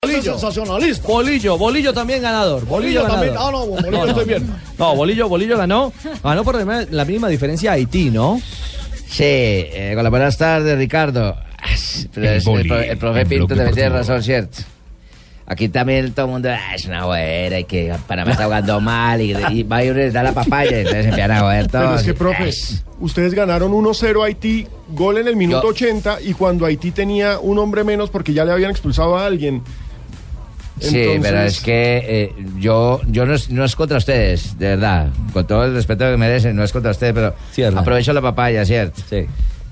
Bolillo. Sensacionalista. Bolillo, Bolillo también ganador. Bolillo, Bolillo también. Ah, no, Bolillo estoy bien. No, Bolillo, Bolillo ganó. Ganó por la misma diferencia a Haití, ¿no? Sí, eh, con las buenas tardes, Ricardo. Ah, Pero El es- boli, el, pro- el profe Pinto también tiene razón, ¿cierto? Aquí también todo el mundo "Ah, es una buena y que Panamá está jugando mal y, y va a ir a dar la papaya y entonces empiezan a joder todo. Pero es que, profe, ustedes ganaron 1-0 a Haití, gol en el minuto Yo- 80 y cuando Haití tenía un hombre menos porque ya le habían expulsado a alguien. Sí, Entonces- pero es que eh, yo, yo no, es, no es contra ustedes, de verdad. Con todo el respeto que merecen, no es contra ustedes, pero Sí, Hernán. aprovecho la papaya, ¿cierto? Sí.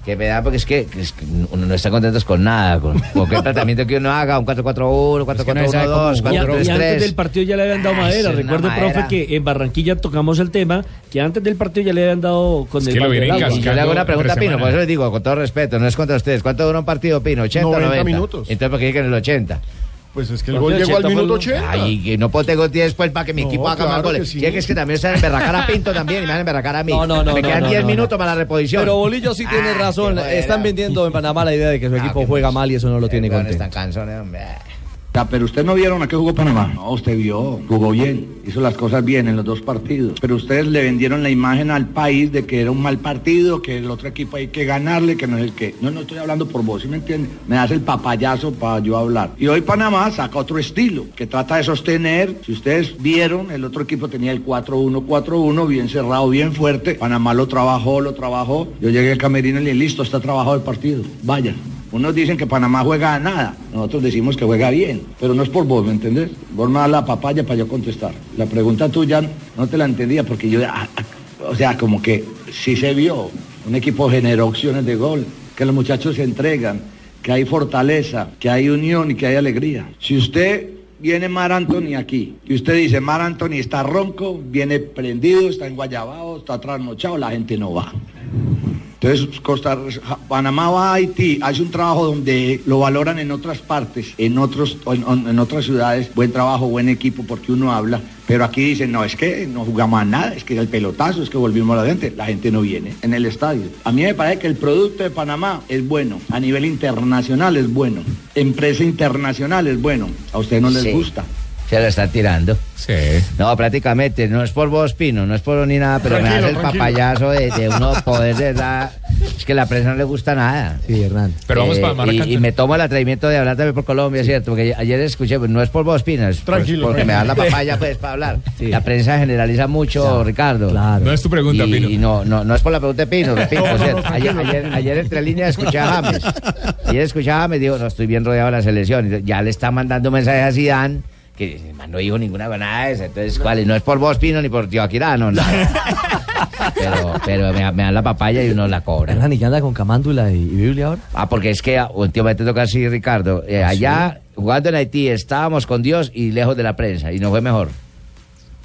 Que me da porque es que, que es que uno no está contento con nada, con cualquier tratamiento que uno haga, un 4-4-1, 4-4-1-2, Y, a- y antes 4-3-3. del partido ya le habían dado madera. es una Recuerde, profe, madera. que en Barranquilla tocamos el tema que antes del partido ya le habían dado con Es el que yo le hago una pregunta a Pino, por eso les digo, con todo respeto, no es contra ustedes. ¿Cuánto dura un partido, Pino? ¿80 o 90 90? minutos. Entonces, ¿por qué dicen el 80? Pues es que el gol llegó al 80 fue minuto el- 80. Ay, que no puedo tengo 10 después para que mi No, equipo haga más claro goles. que sí. Que es que también se van a emberracar a Pinto también y me van a emberracar a mí. No, no, no, Me no, quedan no, 10 no, minutos no. para la reposición. Pero Bolillo sí tiene Ah, razón. Están vendiendo en Panamá la idea de que su Ah, equipo juega mal y eso no lo tiene bueno, contento. Están canzones, hombre. Pero usted no vieron a qué jugó Panamá. No, usted vio, jugó bien, hizo las cosas bien en los dos partidos. Pero ustedes le vendieron la imagen al país de que era un mal partido, que el otro equipo hay que ganarle, que no es el que. No, no estoy hablando por vos, ¿sí me entiende? Me das el papayazo para yo hablar. Y hoy Panamá saca otro estilo, que trata de sostener. Si ustedes vieron, el otro equipo tenía el 4-1-4-1, bien cerrado, bien fuerte. Panamá lo trabajó, lo trabajó. Yo llegué al camerino y le dije, listo, está trabajado el partido. Vayan. Unos dicen que Panamá juega a nada, nosotros decimos que juega bien, pero no es por vos, ¿me entendés? Vos me das la papaya para yo contestar. La pregunta tuya no te la entendía porque yo, ah, ah, o sea, como que sí se vio, un equipo generó opciones de gol, que los muchachos se entregan, que hay fortaleza, que hay unión y que hay alegría. Si usted viene Mar Anthony aquí y usted dice Mar Anthony está ronco, viene prendido, está en Guayabao, está trasnochado, la gente no va. Entonces, Costa, Panamá va a Haití, hace un trabajo donde lo valoran en otras partes, en, otros, en, en otras ciudades, buen trabajo, buen equipo, porque uno habla, pero aquí dicen, no, es que no jugamos a nada, es que el pelotazo, es que volvimos a la gente, la gente no viene en el estadio. A mí me parece que el producto de Panamá es bueno, a nivel internacional es bueno, empresa internacional es bueno, a ustedes no les Sí. gusta. Se lo están tirando. Sí. No, prácticamente, no es por vos, Pino, no es por ni nada, pero me hace el tranquilo. papayazo de, de uno poder de verdad. Es que la prensa no le gusta nada. Sí, Hernán. Pero vamos Eh, para Maracay. y, y me tomo el atrevimiento de hablar también por Colombia, ¿cierto? Porque ayer escuché, pues, no es por vos, Pino, es Tranquilo, porque me das la papaya pues para hablar. Sí. La prensa generaliza mucho, Ricardo. Claro. No es tu pregunta, y, Pino. y no, no, no es por la pregunta de Pino, No, no, no, ayer, ayer, ayer entre líneas escuché a James. Ayer escuché a James, digo, no, estoy bien rodeado de la selección. Ya le está mandando mensajes a Zidane que man, no dijo ninguna de eso. Entonces, ¿cuál? No es por vos, Pino, ni por Tibaquirá, no, nada. Pero, pero me, me dan la papaya y uno la cobra. Hernán, ¿y qué anda con Camándula y, y Biblia ahora? Ah, porque es que últimamente toca así, Ricardo. Eh, allá, jugando en Haití, estábamos con Dios y lejos de la prensa, y no fue mejor.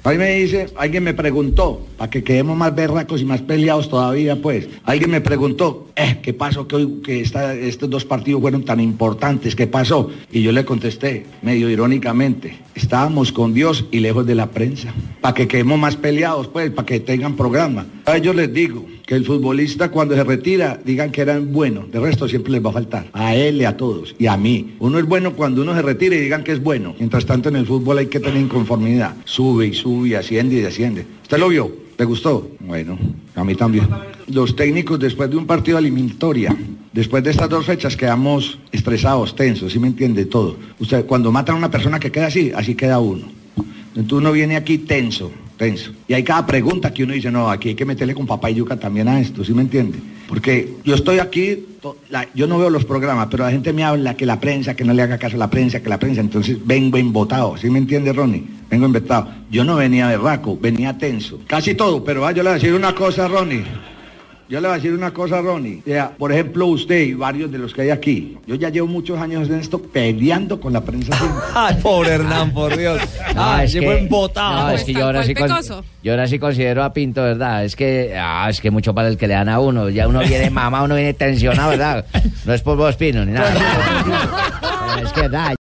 Ahí me dice, alguien me preguntó, para que quedemos más berracos y más peleados todavía, pues. Alguien me preguntó, eh, ¿qué pasó que, hoy, que estos dos partidos fueron tan importantes? ¿Qué pasó? Y yo le contesté, medio irónicamente, estábamos con Dios y lejos de la prensa. Para que quedemos más peleados, pues, para que tengan programa. A ellos les digo que el futbolista cuando se retira, digan que eran buenos. De resto siempre les va a faltar. A él y a todos. Y a mí. Uno es bueno cuando uno se retira y digan que es bueno. Mientras tanto en el fútbol hay que tener inconformidad. Sube y sube asciende y desciende. ¿Usted lo vio? ¿Te gustó? Bueno, a mí también. Los técnicos después de un partido eliminatoria, después de estas dos fechas quedamos estresados, tensos, ¿sí me entiende todo? Usted cuando matan a una persona que queda así, así queda uno. Entonces uno viene aquí tenso, Y hay cada pregunta que uno dice, no, aquí hay que meterle con papá y yuca también a esto, ¿sí me entiende? Porque yo estoy aquí, yo no veo los programas, pero la gente me habla que la prensa, que no le haga caso a la prensa, que la prensa, entonces vengo embotado, ¿sí me entiende, Ronnie? Vengo embotado. Yo no venía berraco, venía tenso. Casi todo, pero ah, yo le voy a decir una cosa, Ronnie. Yo le voy a decir una cosa, Ronnie. O sea, por ejemplo, usted y varios de los que hay aquí. Yo ya llevo muchos años en esto peleando con la prensa. Ay, pobre Hernán, por Dios. No, Ah, es llegó que- embotado. no, es que yo ahora, sí con- yo ahora sí considero a Pinto, ¿verdad? Es que, ah, es que mucho para el que le dan a uno. Ya uno viene mamá, uno viene tensionado, ¿verdad? No es por vos, Pino, ni nada. es que, ¿verdad?